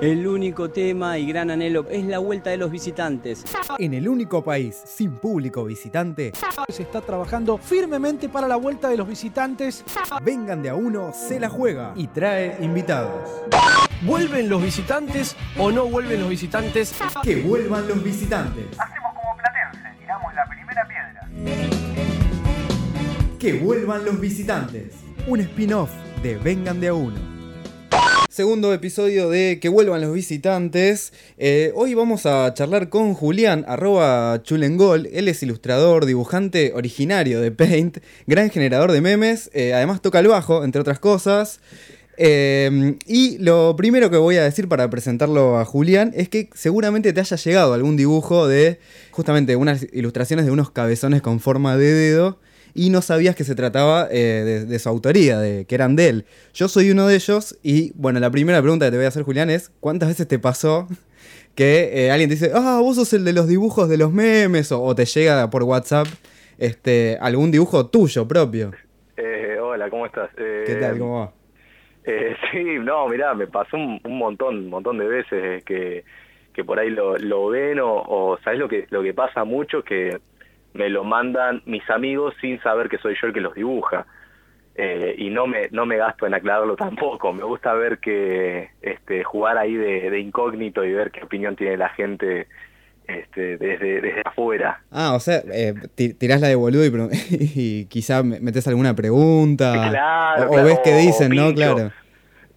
El único tema y gran anhelo es la vuelta de los visitantes. En el único país sin público visitante, se está trabajando firmemente para la vuelta de los visitantes. Vengan de a uno, se la juega y trae invitados. ¿Vuelven los visitantes o no vuelven los visitantes? Que vuelvan los visitantes. Hacemos como Platense, tiramos la primera piedra. Que vuelvan los visitantes. Un spin-off de Vengan de a uno. Segundo episodio de Que vuelvan los visitantes. Eh, hoy vamos a charlar con Julián, arroba chulengol. Él es ilustrador, dibujante originario de Paint, gran generador de memes. eh, además toca el bajo, entre otras cosas. Eh, y lo primero que voy a decir para presentarlo a Julián es que seguramente te haya llegado algún dibujo de justamente unas ilustraciones de unos cabezones con forma de dedo y no sabías que se trataba eh, de, de su autoría, de que eran de él. Yo soy uno de ellos y bueno, la primera pregunta que te voy a hacer Julián es ¿cuántas veces te pasó que eh, alguien te dice, ah, vos sos el de los dibujos de los memes o, o te llega por WhatsApp este, algún dibujo tuyo propio? Eh, hola, ¿cómo estás? Eh, ¿Qué tal? ¿Cómo va? eh, sí, no, mirá, me pasó un, un montón, un montón de veces que, que por ahí lo, lo ven o, o ¿sabes lo que, lo que pasa mucho? Que me lo mandan mis amigos sin saber que soy yo el que los dibuja. Eh, y no me no me gasto en aclararlo tampoco. Me gusta ver que este jugar ahí de, de incógnito y ver qué opinión tiene la gente este, desde, desde afuera. Ah, o sea, eh, ti- tirás la de boludo y, y quizá me- metes alguna pregunta. Claro, o, o claro, ves qué o dicen, ¿no? pincho. Claro.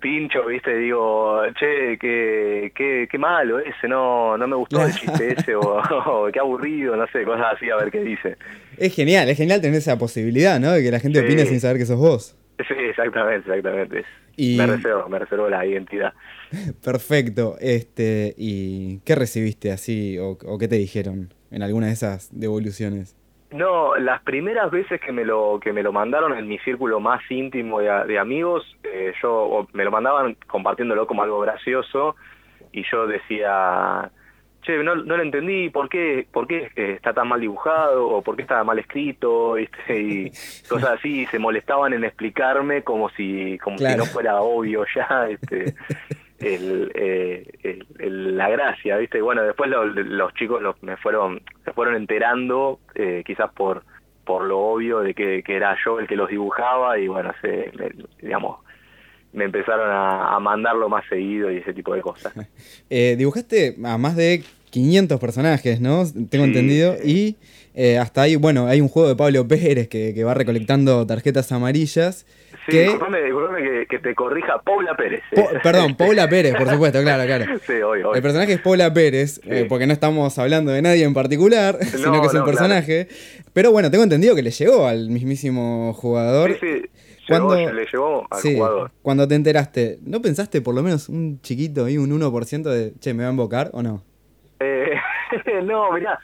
Pincho, viste, digo, che, qué, qué, qué malo ese, no, no me gustó el chiste ese, o, o qué aburrido, no sé, cosas así, a ver qué dice. Es genial, es genial tener esa posibilidad, ¿no? De que la gente Sí. opine sin saber que sos vos. Sí, exactamente, exactamente. Y- Me reservo, me reservo la identidad. Perfecto. Este, ¿y qué recibiste así o, o qué te dijeron en alguna de esas devoluciones? No, las primeras veces que me lo que me lo mandaron en mi círculo más íntimo de, de amigos, eh, yo me lo mandaban compartiéndolo como algo gracioso y yo decía, che, no, no lo entendí, ¿por qué, por qué eh, está tan mal dibujado o por qué está mal escrito? ¿viste? Y cosas así, y se molestaban en explicarme como si como si no fuera obvio ya, este, el, eh, la gracia, ¿viste? Y bueno, después lo- los chicos los- me fueron se fueron enterando, eh, quizás por por lo obvio de que, que era yo el que los dibujaba y bueno, se, me- digamos, me empezaron a, a mandarlo más seguido y ese tipo de cosas. Eh, dibujaste a más de 500 personajes, ¿no? Tengo Sí, entendido. Y eh, hasta ahí, bueno, hay un juego de Pablo Pérez que, que va recolectando tarjetas amarillas. Sí, que, disculpame que, que te corrija Paula Pérez. eh. Po- perdón, Paula Pérez, por supuesto, claro, claro. Sí, hoy, hoy. El personaje es Paula Pérez, Sí. eh, porque no estamos hablando de nadie en particular, sino que es un personaje. Pero bueno, tengo entendido que le llegó al mismísimo jugador. Sí, sí, Cuando- llegó, le llevó al Sí, jugador. cuando te enteraste, ¿no pensaste por lo menos un chiquito y un 1% de, che, me va a invocar o no? Eh, no, mirá,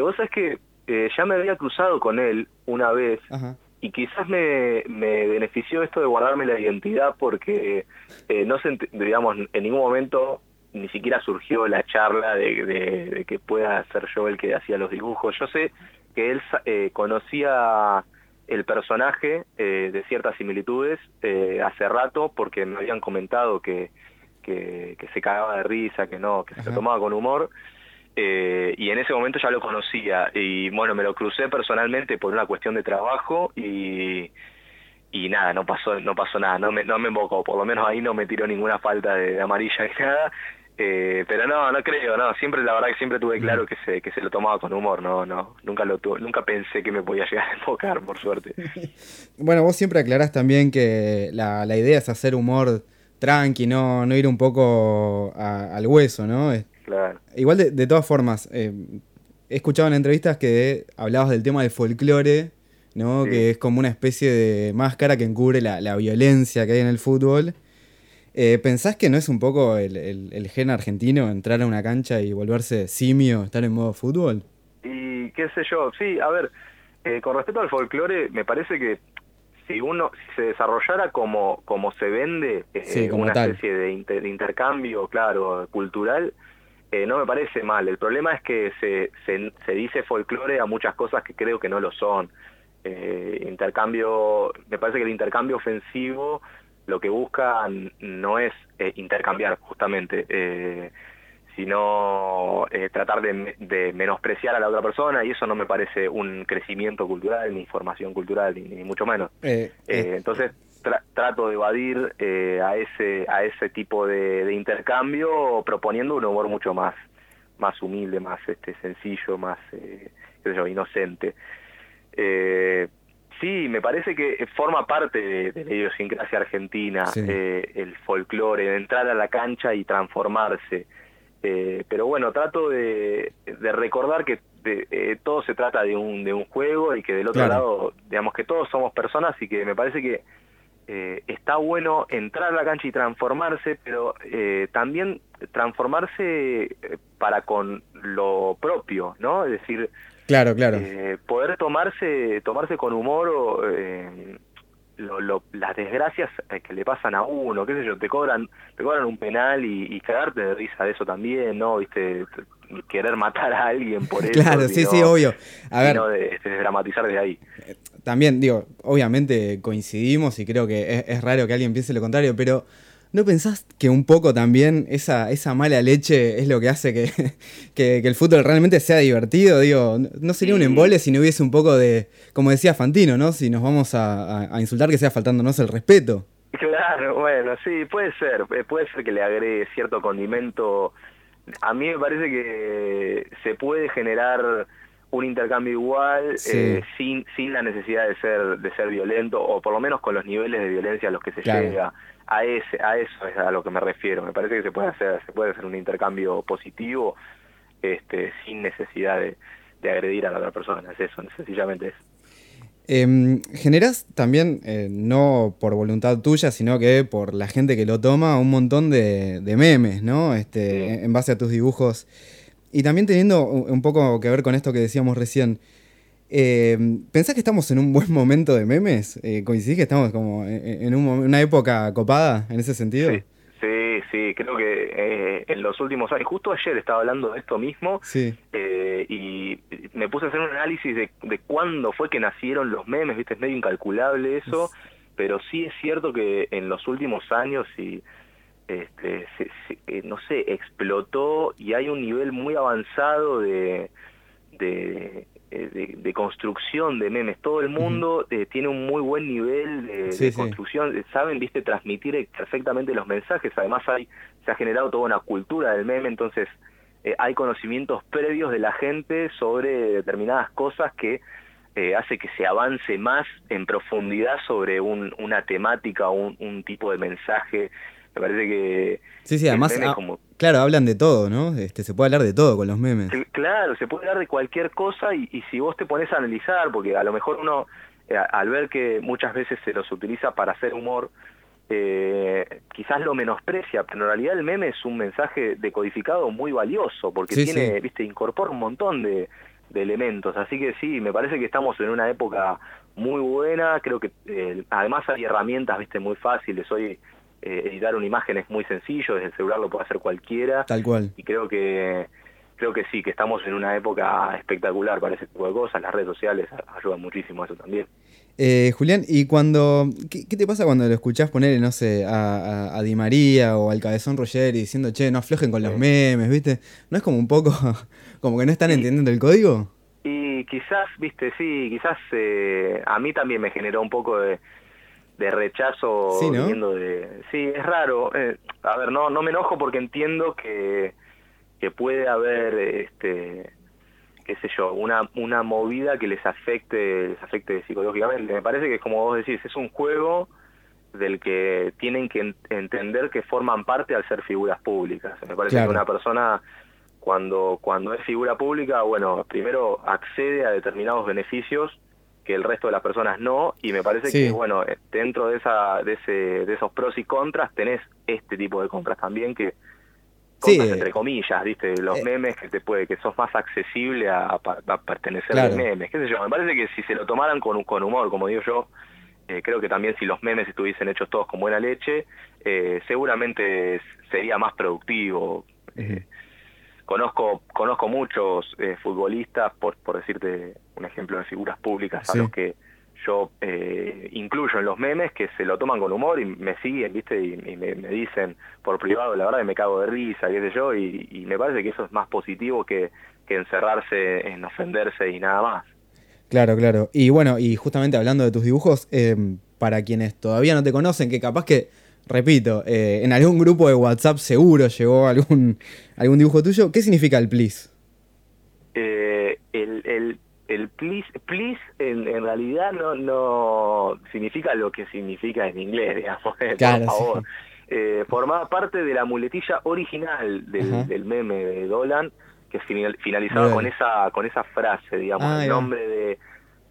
vos sabés que eh, ya me había cruzado con él una vez Ajá. y quizás me, me benefició esto de guardarme la identidad porque eh, no se, digamos, en ningún momento ni siquiera surgió la charla de, de- de que pueda ser yo el que hacía los dibujos. Yo sé que él eh, conocía el personaje de ciertas similitudes hace rato porque me habían comentado que, que, que se cagaba de risa, que no, que se lo tomaba con humor. Eh, y en ese momento ya lo conocía. Y bueno, me lo crucé personalmente por una cuestión de trabajo y, y nada, no pasó no pasó nada, no me, no me invocó, por lo menos ahí no me tiró ninguna falta de, de amarilla ni nada, eh, pero no, no creo, no, siempre la verdad que siempre tuve claro que se, que se lo tomaba con humor, no, no, nunca lo tuve, nunca pensé que me podía llegar a invocar, por suerte. Bueno, vos siempre aclarás también que la, la idea es hacer humor tranqui, no, no ir un poco a- al hueso, ¿no? Claro. Igual de, de todas formas, eh, he escuchado en entrevistas que hablabas del tema del folclore, ¿no? Sí. Que es como una especie de máscara que encubre la, la violencia que hay en el fútbol. Eh, ¿Pensás que no es un poco el, el, el gen argentino entrar a una cancha y volverse simio, estar en modo fútbol? Y qué sé yo, sí, a ver, eh, con respecto al folclore, me parece que si uno si se desarrollara como como se vende eh, Sí, como una tal. especie de, inter- de intercambio, claro, cultural, eh, no me parece mal. El problema es que se, se, se dice folclore a muchas cosas que creo que no lo son. Eh, intercambio, me parece que el intercambio ofensivo lo que buscan no es eh, intercambiar justamente, eh, sino eh, tratar de, de, menospreciar a la otra persona y eso no me parece un crecimiento cultural, ni formación cultural, ni, ni mucho menos. entonces trato de evadir a ese a ese tipo de, de, intercambio proponiendo un humor mucho más más humilde, más este sencillo, más qué sé yo, inocente. Eh, Sí, me parece que forma parte de, la idiosincrasia argentina, eh, el folclore, entrar a la cancha y transformarse. Eh, pero bueno, trato de, recordar que eh, todo se trata de un, de un juego y que del otro lado, digamos que todos somos personas y que me parece que está bueno entrar a la cancha y transformarse, pero también transformarse para con lo propio, ¿no? Es decir, Claro, claro. Eh, poder tomarse, tomarse con humor o, eh, las desgracias eh, que le pasan a uno, qué sé yo, te cobran, te cobran un penal y, cagarte de risa de eso también, ¿no? Viste, querer matar a alguien por eso. Claro, sí, sí, obvio. A ver, de, dramatizar desde ahí. También, digo, obviamente coincidimos y creo que es, es raro que alguien piense lo contrario, pero ¿No pensás que un poco también esa, esa mala leche es lo que hace que, que, el fútbol realmente sea divertido? Digo, no sería un embole si no hubiese un poco de, como decía Fantino, ¿no? Si nos vamos a, insultar que sea faltándonos el respeto. Claro, bueno, sí, puede ser, eh, puede ser que le agregue cierto condimento. A mí me parece que se puede generar un intercambio igual eh, sin sin la necesidad de ser de ser violento o por lo menos con los niveles de violencia a los que se llega. A ese a eso es a lo que me refiero. Me parece que se puede hacer se puede hacer un intercambio positivo este sin necesidad de, agredir a la otra persona. Es eso sencillamente es eh, generas también, eh, no por voluntad tuya, sino que por la gente que lo toma, un montón de, memes, ¿no? Este, en base a tus dibujos. Y también teniendo un poco que ver con esto que decíamos recién, eh, ¿Pensás que estamos en un buen momento de memes? Eh, ¿Coincidís que estamos como en, una época copada en ese sentido? Sí, creo que eh, en los últimos años, justo ayer estaba hablando de esto mismo eh, y me puse a hacer un análisis de, de cuándo fue que nacieron los memes, viste, es medio incalculable eso, pero sí es cierto que en los últimos años y este, eh, no sé, explotó y hay un nivel muy avanzado de, de eh, de, construcción de memes. Todo el mundo eh, tiene un muy buen nivel de, construcción, eh, saben, viste, transmitir perfectamente los mensajes. Además hay, se ha generado toda una cultura del meme, entonces hay conocimientos previos de la gente sobre determinadas cosas que hace que se avance más en profundidad sobre un, una temática o un, un tipo de mensaje me parece que... Sí, sí, además, ah, claro, hablan de todo, ¿no? Este, se puede hablar de todo con los memes. Claro, se puede hablar de cualquier cosa y, si vos te pones a analizar, porque a lo mejor uno, eh, al ver que muchas veces se los utiliza para hacer humor, eh, quizás lo menosprecia, pero en realidad el meme es un mensaje decodificado muy valioso, porque tiene, viste, incorpora un montón de, elementos, así que sí, me parece que estamos en una época muy buena, creo que eh, además hay herramientas, viste, muy fáciles, hoy eh, editar una imagen es muy sencillo, desde el celular lo puede hacer cualquiera. Tal cual. Y creo que creo que sí, que estamos en una época espectacular para ese tipo de cosas. Las redes sociales ayudan muchísimo a eso también. Eh, Julián, ¿y cuando qué, te pasa cuando lo escuchás poner, no sé, a, Di María o al Cabezón Roger diciendo, che, no aflojen con los memes, ¿viste? ¿No es como un poco, como que no están entendiendo el código? Y quizás, viste, sí, quizás eh, a mí también me generó un poco de, de rechazo sí, de sí es raro eh, a ver no no me enojo porque entiendo que que puede haber este qué sé yo una una movida que les afecte les afecte psicológicamente. Me parece que como vos decís es un juego del que tienen que entender que forman parte al ser figuras públicas. Me parece que una persona cuando cuando es figura pública bueno primero accede a determinados beneficios que el resto de las personas no y me parece que bueno eh, dentro de esa de ese de esos pros y contras tenés este tipo de compras también que compras entre comillas viste los eh. memes que te puede que sos más accesible a, pertenecer a memes qué sé yo. Me parece que si se lo tomaran con con humor como digo yo eh, creo que también si los memes estuviesen hechos todos con buena leche seguramente sería más productivo conozco conozco muchos eh, futbolistas por por decirte un ejemplo de figuras públicas a los que yo eh, incluyo en los memes que se lo toman con humor y me siguen, ¿viste? Y, y me, me dicen por privado, la verdad que me cago de risa, qué sé yo, y, y me parece que eso es más positivo que, que encerrarse en ofenderse y nada más. Claro, claro. Y bueno, y justamente hablando de tus dibujos, eh, para quienes todavía no te conocen, que capaz que, repito, eh, en algún grupo de WhatsApp seguro llegó algún, algún dibujo tuyo, ¿qué significa el please? Eh, el, el, el please, please en, en realidad no, no significa lo que significa en inglés, digamos, eh, Claro, por favor. sí. Eh, formaba parte de la muletilla original del, del meme de Dolan, que final- finalizaba con esa con esa frase, digamos, Ah, el nombre de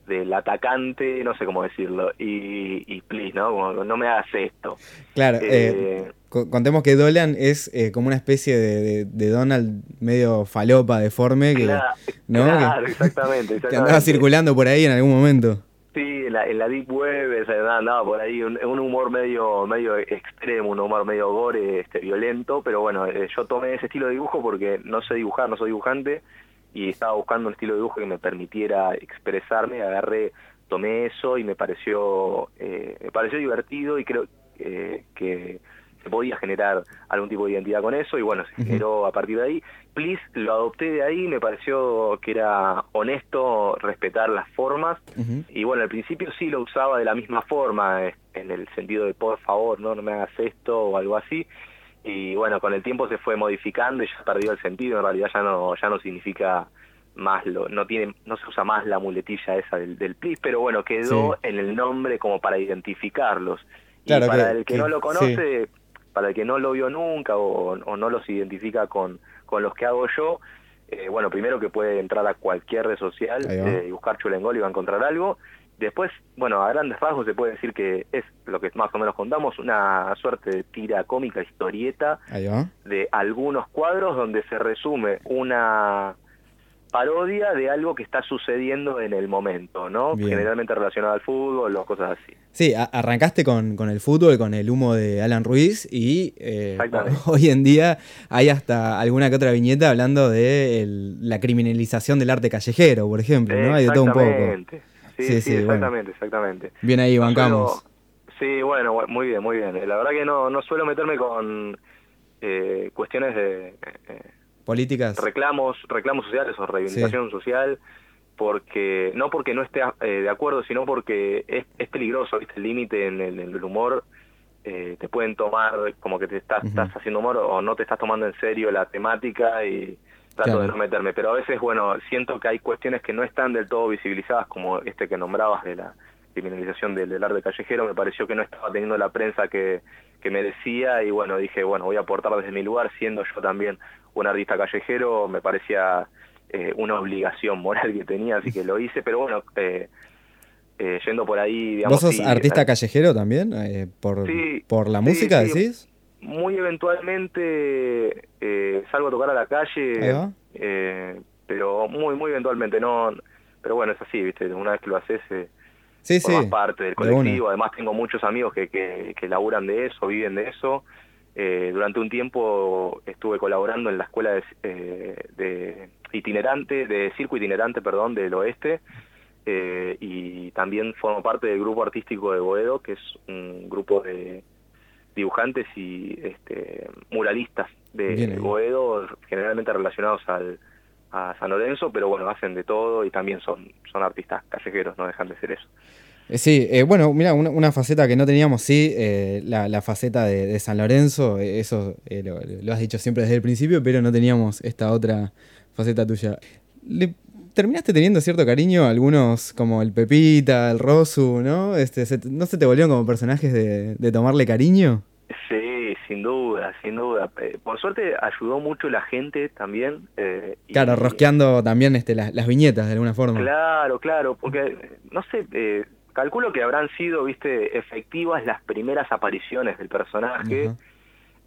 del atacante, no sé cómo decirlo, y, y please, ¿no? Como, no me hagas esto. Claro, Eh, eh, co- contemos que Dolan es eh, como una especie de, de- de Donald medio falopa, deforme, que, Claro, ¿no? claro, que, exactamente, que andaba circulando por ahí en algún momento. Sí, en la, en la deep web andaba por ahí un, un humor medio medio extremo, un humor medio gore, este, violento, pero bueno, eh, yo tomé ese estilo de dibujo porque no sé dibujar, no soy dibujante y estaba buscando un estilo de dibujo que me permitiera expresarme, agarré, tomé eso y me pareció eh, me pareció divertido y creo eh, que se podía generar algún tipo de identidad con eso y bueno, se generó a partir de ahí. Please lo adopté de ahí, me pareció que era honesto respetar las formas y bueno, al principio sí lo usaba de la misma forma, eh, en el sentido de por favor, no, no me hagas esto o algo así. Y bueno, con el tiempo se fue modificando y ya perdió el sentido, en realidad ya no, ya no significa más lo, no tiene, no se usa más la muletilla esa del, del please, pero bueno, quedó Sí. en el nombre como para identificarlos. Claro y para que- el que, que- no lo conoce, para el que no lo vio nunca o, o no los identifica con, con los que hago yo, eh, bueno, primero que puede entrar a cualquier red social eh, y buscar Chulengol y va a encontrar algo. Después, bueno, a grandes rasgos se puede decir que es lo que más o menos contamos, una suerte de tira cómica, historieta de algunos cuadros donde se resume una parodia de algo que está sucediendo en el momento, ¿no? Bien. Generalmente relacionado al fútbol o cosas así. Sí, arrancaste con, con el fútbol, con el humo de Alan Ruiz y eh, hoy en día hay hasta alguna que otra viñeta hablando de el- la criminalización del arte callejero, por ejemplo, ¿no? Hay de todo un poco. Sí, Sí, sí, sí, bueno. exactamente, exactamente. Bien ahí, bancamos. sí, bueno, bu- muy bien, muy bien. La verdad que no, no suelo meterme con eh, cuestiones de eh, Políticas. reclamos, reclamos sociales o reivindicación social, porque no porque no esté eh, de acuerdo, sino porque es, es peligroso, ¿viste? El límite en el, en el humor eh, te pueden tomar como que te estás, estás haciendo humor o no te estás tomando en serio la temática y trato Claro. de no meterme. Pero a veces, bueno, siento que hay cuestiones que no están del todo visibilizadas, como este que nombrabas de la criminalización del, del arte callejero, me pareció que no estaba teniendo la prensa que, que merecía y bueno, dije, bueno, voy a aportar desde mi lugar, siendo yo también un artista callejero, me parecía eh, una obligación moral que tenía, así que lo hice, pero bueno, eh, eh, yendo por ahí, digamos... ¿Vos sos sí, artista eh, callejero también? Eh, por, Sí, ¿Por la sí, música sí. decís? Muy eventualmente eh, salgo a tocar a la calle, eh, pero muy, muy eventualmente, no... Pero bueno, es así, ¿viste? Una vez que lo haces, eh, Sí, sí. formas parte del de colectivo. Además, tengo muchos amigos que, que, que laburan de eso, viven de eso. Eh, durante un tiempo estuve colaborando en la escuela de, eh, de itinerante, de circo itinerante, perdón, del oeste. eh, y también formo parte del grupo artístico de Boedo, que es un grupo de dibujantes y este, muralistas de Bien. Boedo, generalmente relacionados al, a San Lorenzo, pero bueno, hacen de todo y también son, son artistas callejeros, no dejan de ser eso. Eh, Sí, eh, bueno, mira, una, una faceta que no teníamos, sí, eh, la, la faceta de, de San Lorenzo, eh, eso eh, lo, lo has dicho siempre desde el principio, pero no teníamos esta otra faceta tuya. ¿Le terminaste teniendo cierto cariño a algunos como el Pepita, el Rosu, ¿no? Este, se ¿No se te volvieron como personajes de, de tomarle cariño? Sí, sin duda, sin duda. Eh, Por suerte ayudó mucho la gente también. eh, y- Claro, rosqueando también este, las, las viñetas de alguna forma. Claro, claro, porque, no sé, eh, calculo que habrán sido, viste, efectivas las primeras apariciones del personaje. Ajá.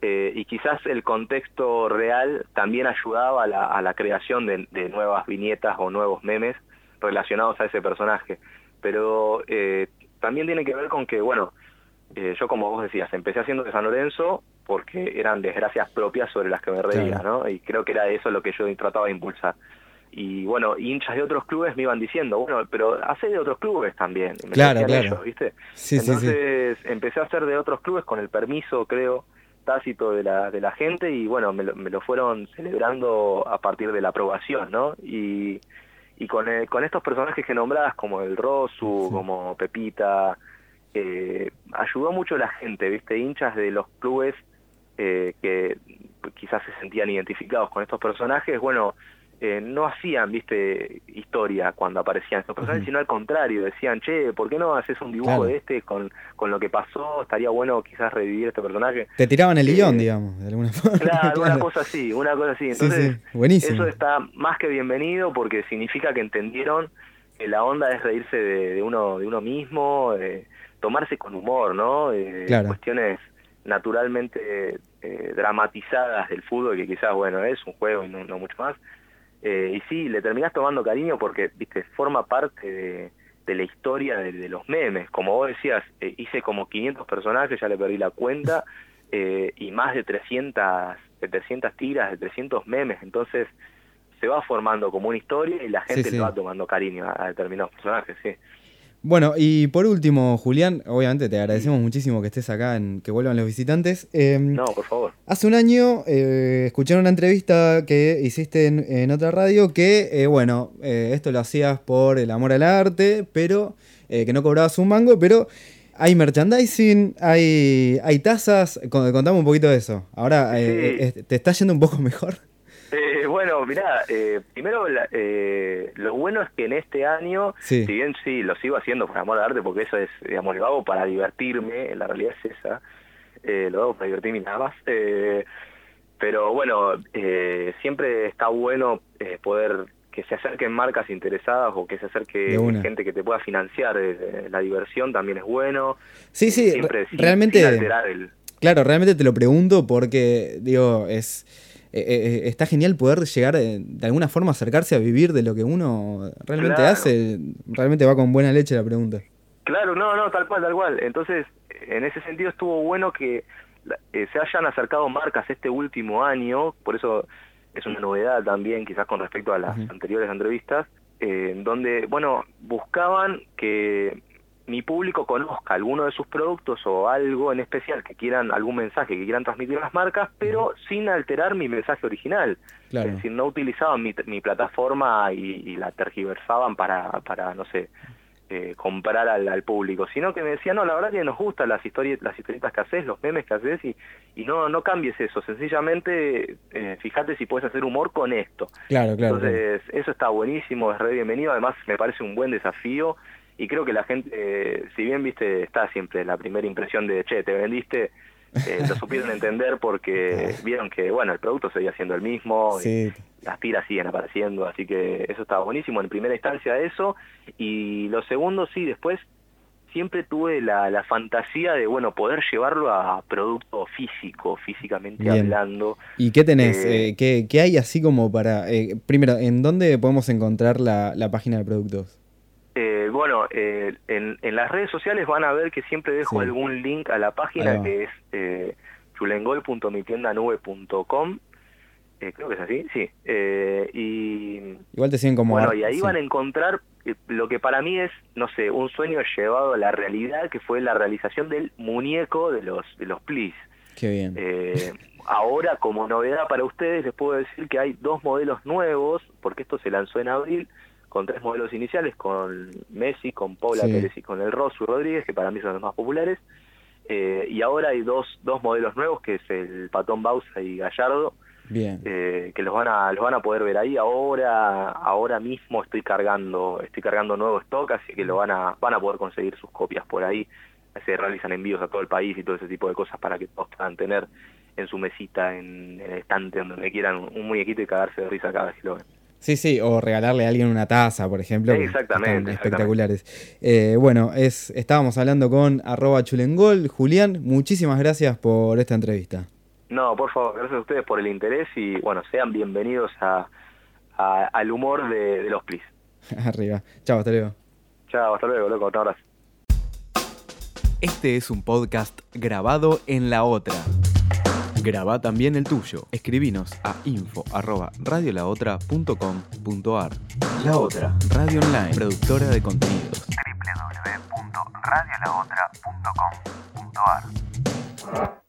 Eh, y quizás el contexto real también ayudaba a la, a la creación de, de nuevas viñetas o nuevos memes relacionados a ese personaje. Pero eh, también tiene que ver con que, bueno, eh, yo como vos decías, empecé haciendo de San Lorenzo porque eran desgracias propias sobre las que me reía, Claro. ¿no? Y creo que era eso lo que yo trataba de impulsar. y bueno, hinchas de otros clubes me iban diciendo, bueno, pero hace de otros clubes también. Me Claro, claro. ellos, ¿viste? Sí, sí, sí. Entonces empecé a hacer de otros clubes con el permiso, creo, tácito de la, de la gente y bueno, me lo, me lo fueron celebrando a partir de la aprobación, ¿no? Y, y con, el- con estos personajes que nombrás, como el Rosu, Sí. como Pepita, eh, ayudó mucho la gente, ¿viste? Hinchas de los clubes eh, que quizás se sentían identificados con estos personajes, bueno, eh, no hacían, viste, historia cuando aparecían estos personajes, sino al contrario, decían, che, ¿por qué no haces un dibujo Claro. de este con, con lo que pasó? Estaría bueno quizás revivir este personaje. Te tiraban el Eh, guion, digamos, de alguna forma. Claro, una cosa así, una cosa así. Sí, Entonces, sí, buenísimo. eso está más que bienvenido porque significa que entendieron que la onda es reírse de, de uno de uno mismo, eh, tomarse con humor, ¿no? Eh, Claro. Cuestiones naturalmente eh, dramatizadas del fútbol, que quizás, bueno, es un juego y no, no mucho más. Eh, y sí, le terminás tomando cariño porque, viste, forma parte de, de la historia de, de los memes. Como vos decías, eh, hice como 500 personajes, ya le perdí la cuenta, eh, y más de 300, de 300 tiras, de 300 memes. Entonces se va formando como una historia y la gente Sí, sí. le va tomando cariño a, a determinados personajes, sí. Bueno, y por último, Julián, obviamente te agradecemos muchísimo que estés acá en que vuelvan los visitantes. Eh, No, por favor. Hace un año eh, escuché una entrevista que hiciste en, en otra radio que, eh, bueno, eh, esto lo hacías por el amor al arte, pero eh, que no cobrabas un mango, pero hay merchandising, hay, hay tazas. Con- Contame un poquito de eso. Ahora, Sí. eh, ¿te está yendo un poco mejor? Eh, bueno, mirá, eh, primero la- eh, lo bueno es que en este año, Sí. si bien sí, lo sigo haciendo por amor al arte, porque eso es, digamos, lo hago para divertirme, la realidad es esa, eh, lo hago para divertirme nada más. eh, pero bueno, eh, siempre está bueno eh, poder que se acerquen marcas interesadas o que se acerque gente que te pueda financiar. la diversión también es bueno. Sí, sí, Siempre sin- realmente... sin alterar el, Claro, realmente te lo pregunto porque, digo, es eh, eh, está genial poder llegar eh, de alguna forma acercarse a vivir de lo que uno realmente Claro. hace. Realmente va con buena leche la pregunta. Claro, no, no, tal cual, tal cual. Entonces, en ese sentido estuvo bueno que eh, se hayan acercado marcas este último año, por eso es una novedad también, quizás con respecto a las anteriores entrevistas, eh, donde, bueno, buscaban que mi público conozca alguno de sus productos o algo en especial que quieran, algún mensaje que quieran transmitir las marcas, pero sin alterar mi mensaje original. Claro. Es decir, no utilizaban mi, mi plataforma y, y la tergiversaban para, para no sé, eh, comprar al, al público, sino que me decían, no, la verdad que nos gustan las historias, las historietas que haces, los memes que haces y, y no, no cambies eso, sencillamente eh, fíjate si puedes hacer humor con esto. Claro, claro. claro. Entonces, eso está buenísimo, es re bienvenido, además me parece un buen desafío y creo que la gente, eh, si bien viste, está siempre la primera impresión de, che, te vendiste, eh, lo supieron entender porque vieron que, bueno, el producto seguía siendo el mismo, y las tiras siguen apareciendo, así que eso estaba buenísimo en primera instancia eso, y lo segundo, sí, después siempre tuve la, la fantasía de, bueno, poder llevarlo a producto físico, físicamente Bien. hablando, ¿Y qué tenés? Eh, Eh, ¿qué, qué hay así como para... eh, primero, ¿en dónde podemos encontrar la, la página de productos? Eh, bueno, eh, en, en las redes sociales van a ver que siempre dejo Sí. algún link a la página que es eh, chulengol.mitiendanube.com. Eh, creo que es así, sí. Eh, y Igual te siguen como... bueno, y ahí sí. van a encontrar eh, lo que para mí es, no sé, un sueño llevado a la realidad, que fue la realización del muñeco de los de los plis. Qué bien. Eh, ahora, como novedad para ustedes, les puedo decir que hay dos modelos nuevos, porque esto se lanzó en abril, con tres modelos iniciales, con Messi, con Paula Sí. Pérez y con el Rosu Rodríguez, que para mí son los más populares. Eh, y ahora hay dos, dos modelos nuevos, que es el Patón Bausa y Gallardo, Bien. eh, que los van a los van a poder ver ahí ahora ahora mismo estoy cargando estoy cargando nuevo stock así que lo van a van a poder conseguir sus copias por ahí se realizan envíos a todo el país y todo ese tipo de cosas para que todos puedan tener en su mesita en, en el estante donde quieran un muñequito y cagarse de risa cada vez que lo ven Sí, sí, o regalarle a alguien una taza, por ejemplo. que Exactamente, están espectaculares. Eh, bueno, es, estábamos hablando con arroba chulengol. Julián, muchísimas gracias por esta entrevista. no por favor gracias a ustedes por el interés y bueno sean bienvenidos a, a- al humor de, de los plis Arriba. Chao, hasta luego. chao hasta luego loco un abrazo Este es un podcast grabado en la otra. Graba también el tuyo. Escribinos a info@radiolaotra.com.ar. La Otra, radio online, productora de contenidos. www.radiolaotra.com.ar